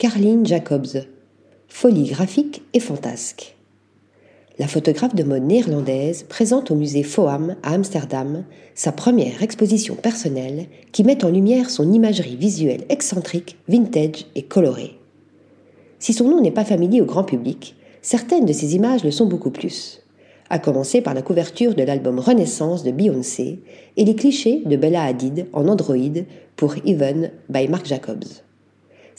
Carline Jacobs. Folie graphique et fantasque. La photographe de mode néerlandaise présente au musée Foam à Amsterdam sa première exposition personnelle qui met en lumière son imagerie visuelle excentrique, vintage et colorée. Si son nom n'est pas familier au grand public, certaines de ses images le sont beaucoup plus, à commencer par la couverture de l'album Renaissance de Beyoncé et les clichés de Bella Hadid en Android pour Even by Marc Jacobs.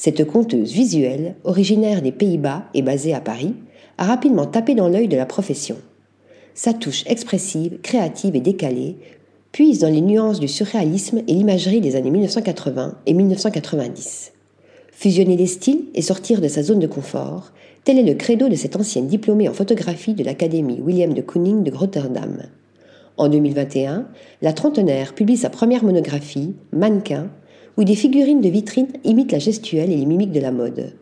Cette conteuse visuelle, originaire des Pays-Bas et basée à Paris, a rapidement tapé dans l'œil de la profession. Sa touche expressive, créative et décalée puise dans les nuances du surréalisme et l'imagerie des années 1980 et 1990. Fusionner les styles et sortir de sa zone de confort, tel est le credo de cette ancienne diplômée en photographie de l'Académie William de Kooning de Rotterdam. En 2021, la trentenaire publie sa première monographie, Mannequin, où des figurines de vitrine imitent la gestuelle et les mimiques de la mode.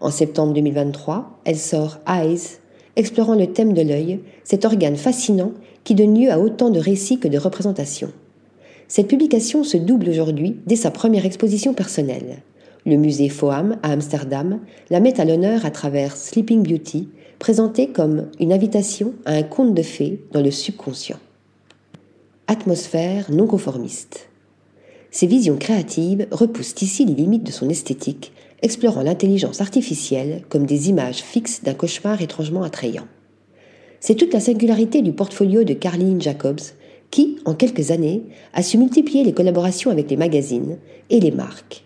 En septembre 2023, elle sort Eyes, explorant le thème de l'œil, cet organe fascinant qui donne lieu à autant de récits que de représentations. Cette publication se double aujourd'hui dès sa première exposition personnelle. Le musée Foam à Amsterdam la met à l'honneur à travers Sleeping Beauty, présentée comme une invitation à un conte de fées dans le subconscient. Atmosphère non conformiste. Ses visions créatives repoussent ici les limites de son esthétique, explorant l'intelligence artificielle comme des images fixes d'un cauchemar étrangement attrayant. C'est toute la singularité du portfolio de Carline Jacobs, qui, en quelques années, a su multiplier les collaborations avec les magazines et les marques.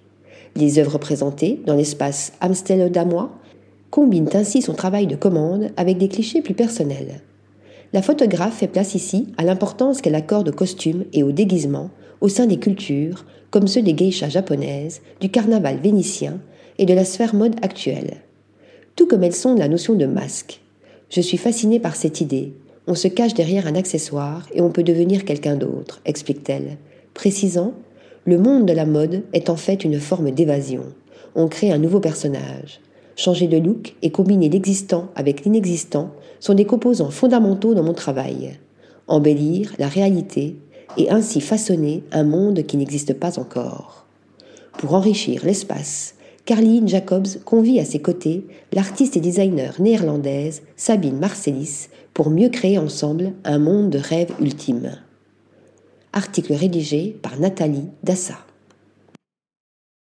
Les œuvres présentées dans l'espace Amstelodamois combinent ainsi son travail de commande avec des clichés plus personnels. La photographe fait place ici à l'importance qu'elle accorde aux costumes et aux déguisements au sein des cultures, comme ceux des geishas japonaises, du carnaval vénitien et de la sphère mode actuelle. Tout comme elles sont la notion de masque. Je suis fascinée par cette idée. On se cache derrière un accessoire et on peut devenir quelqu'un d'autre, explique-t-elle, précisant Le monde de la mode est en fait une forme d'évasion. On crée un nouveau personnage. Changer de look et combiner l'existant avec l'inexistant sont des composants fondamentaux dans mon travail. Embellir la réalité et ainsi façonner un monde qui n'existe pas encore. Pour enrichir l'espace, Carline Jacobs convie à ses côtés l'artiste et designer néerlandaise Sabine Marcelis pour mieux créer ensemble un monde de rêve ultime. Article rédigé par Nathalie Dassa.